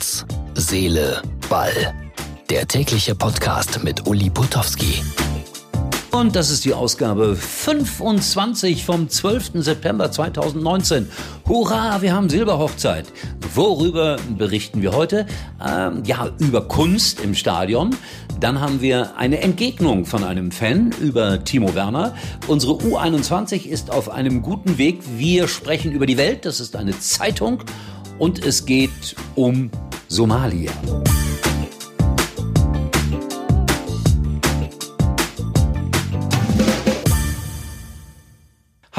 Herz, Seele, Ball. Der tägliche Podcast mit Uli Putowski. Und das ist die Ausgabe 25 vom 12. September 2019. Hurra, wir haben Silberhochzeit. Worüber berichten wir heute? Ähm, ja, über Kunst im Stadion. Dann haben wir eine Entgegnung von einem Fan über Timo Werner. Unsere U21 ist auf einem guten Weg. Wir sprechen über die Welt. Das ist eine Zeitung. Und es geht um Somalia.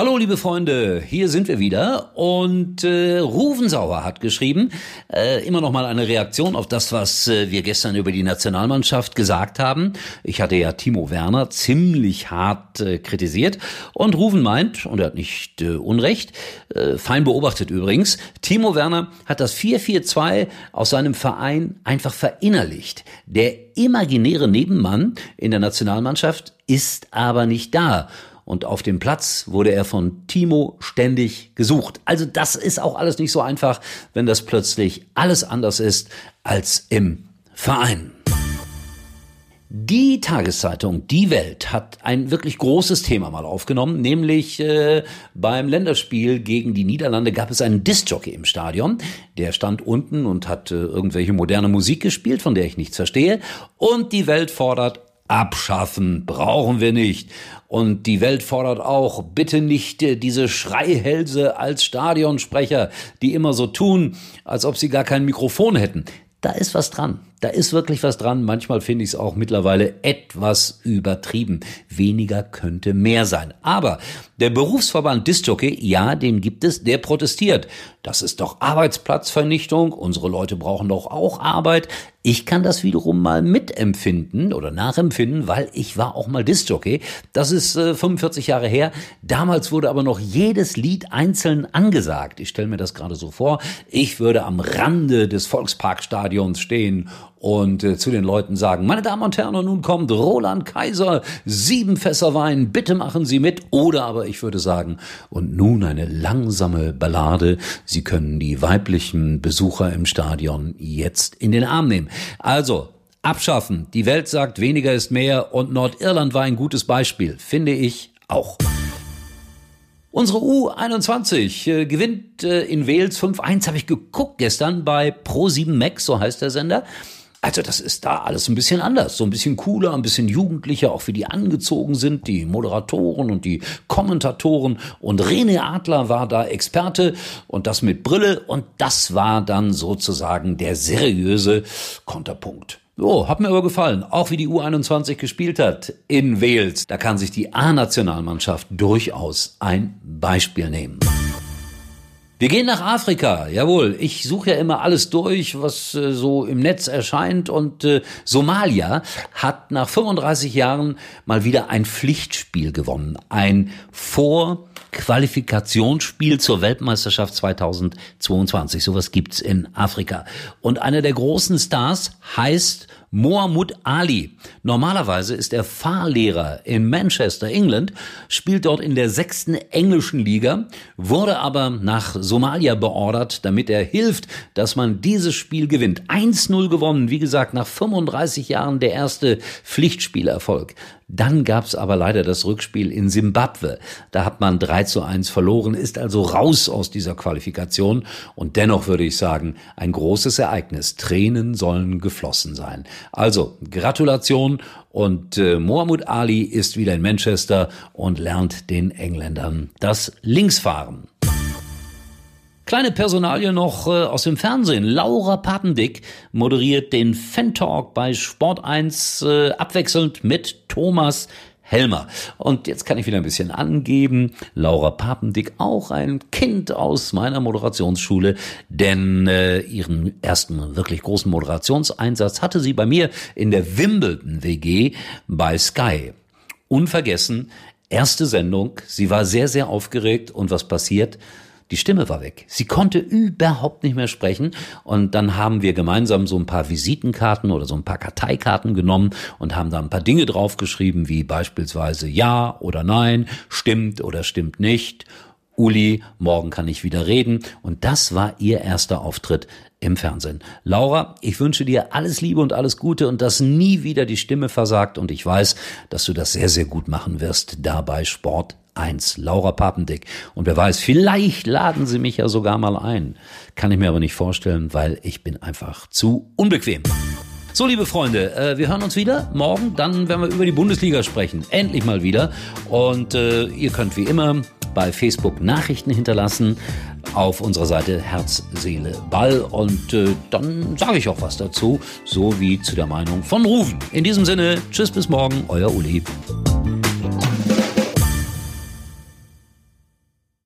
Hallo liebe Freunde, hier sind wir wieder und äh, Rufensauer hat geschrieben, äh, immer noch mal eine Reaktion auf das, was äh, wir gestern über die Nationalmannschaft gesagt haben. Ich hatte ja Timo Werner ziemlich hart äh, kritisiert und Rufen meint, und er hat nicht äh, Unrecht, äh, fein beobachtet übrigens, Timo Werner hat das 4-4-2 aus seinem Verein einfach verinnerlicht. Der imaginäre Nebenmann in der Nationalmannschaft ist aber nicht da und auf dem Platz wurde er von Timo ständig gesucht. Also das ist auch alles nicht so einfach, wenn das plötzlich alles anders ist als im Verein. Die Tageszeitung Die Welt hat ein wirklich großes Thema mal aufgenommen, nämlich äh, beim Länderspiel gegen die Niederlande gab es einen Discjockey im Stadion. Der stand unten und hat äh, irgendwelche moderne Musik gespielt, von der ich nichts verstehe. Und die Welt fordert abschaffen, brauchen wir nicht. Und die Welt fordert auch, bitte nicht äh, diese Schreihälse als Stadionsprecher, die immer so tun, als ob sie gar kein Mikrofon hätten. Da ist was dran. Da ist wirklich was dran. Manchmal finde ich es auch mittlerweile etwas übertrieben. Weniger könnte mehr sein. Aber der Berufsverband Disjockey, ja, den gibt es, der protestiert. Das ist doch Arbeitsplatzvernichtung. Unsere Leute brauchen doch auch Arbeit. Ich kann das wiederum mal mitempfinden oder nachempfinden, weil ich war auch mal Disjockey. Das ist äh, 45 Jahre her. Damals wurde aber noch jedes Lied einzeln angesagt. Ich stelle mir das gerade so vor. Ich würde am Rande des Volksparkstadions stehen und äh, zu den Leuten sagen, meine Damen und Herren, und nun kommt Roland Kaiser, sieben Fässer Wein, bitte machen Sie mit. Oder aber ich würde sagen, und nun eine langsame Ballade, Sie können die weiblichen Besucher im Stadion jetzt in den Arm nehmen. Also, abschaffen. Die Welt sagt, weniger ist mehr und Nordirland war ein gutes Beispiel, finde ich auch. Unsere U21 äh, gewinnt äh, in Wales 5-1, habe ich geguckt gestern bei Pro7 Max, so heißt der Sender. Also das ist da alles ein bisschen anders, so ein bisschen cooler, ein bisschen jugendlicher, auch wie die angezogen sind, die Moderatoren und die Kommentatoren. Und René Adler war da Experte und das mit Brille und das war dann sozusagen der seriöse Konterpunkt. Oh, hat mir aber gefallen. Auch wie die U21 gespielt hat in Wales. Da kann sich die A-Nationalmannschaft durchaus ein Beispiel nehmen. Wir gehen nach Afrika, jawohl. Ich suche ja immer alles durch, was äh, so im Netz erscheint. Und äh, Somalia hat nach 35 Jahren mal wieder ein Pflichtspiel gewonnen. Ein Vorqualifikationsspiel zur Weltmeisterschaft 2022. Sowas gibt's in Afrika. Und einer der großen Stars heißt Mohammed Ali. Normalerweise ist er Fahrlehrer in Manchester, England, spielt dort in der sechsten englischen Liga, wurde aber nach Somalia beordert, damit er hilft, dass man dieses Spiel gewinnt. 1-0 gewonnen, wie gesagt, nach 35 Jahren der erste Pflichtspielerfolg. Dann gab's aber leider das Rückspiel in Simbabwe. Da hat man 3 zu 1 verloren, ist also raus aus dieser Qualifikation. Und dennoch würde ich sagen, ein großes Ereignis. Tränen sollen geflossen sein. Also, Gratulation und äh, Mohammed Ali ist wieder in Manchester und lernt den Engländern das Linksfahren. Kleine Personalie noch äh, aus dem Fernsehen. Laura Papendick moderiert den Fan Talk bei Sport 1 äh, abwechselnd mit Thomas Helmer. Und jetzt kann ich wieder ein bisschen angeben. Laura Papendick, auch ein Kind aus meiner Moderationsschule, denn äh, ihren ersten wirklich großen Moderationseinsatz hatte sie bei mir in der Wimbledon WG bei Sky. Unvergessen, erste Sendung, sie war sehr, sehr aufgeregt und was passiert? Die Stimme war weg. Sie konnte überhaupt nicht mehr sprechen. Und dann haben wir gemeinsam so ein paar Visitenkarten oder so ein paar Karteikarten genommen und haben da ein paar Dinge draufgeschrieben, wie beispielsweise Ja oder Nein, stimmt oder stimmt nicht. Uli, morgen kann ich wieder reden. Und das war ihr erster Auftritt im Fernsehen. Laura, ich wünsche dir alles Liebe und alles Gute und dass nie wieder die Stimme versagt. Und ich weiß, dass du das sehr, sehr gut machen wirst dabei Sport 1. Laura Papendick. Und wer weiß, vielleicht laden sie mich ja sogar mal ein. Kann ich mir aber nicht vorstellen, weil ich bin einfach zu unbequem. So, liebe Freunde, äh, wir hören uns wieder morgen. Dann werden wir über die Bundesliga sprechen. Endlich mal wieder. Und äh, ihr könnt wie immer bei Facebook Nachrichten hinterlassen auf unserer Seite Herz, Seele, Ball. Und äh, dann sage ich auch was dazu, so wie zu der Meinung von Rufen. In diesem Sinne, tschüss bis morgen, euer Uli.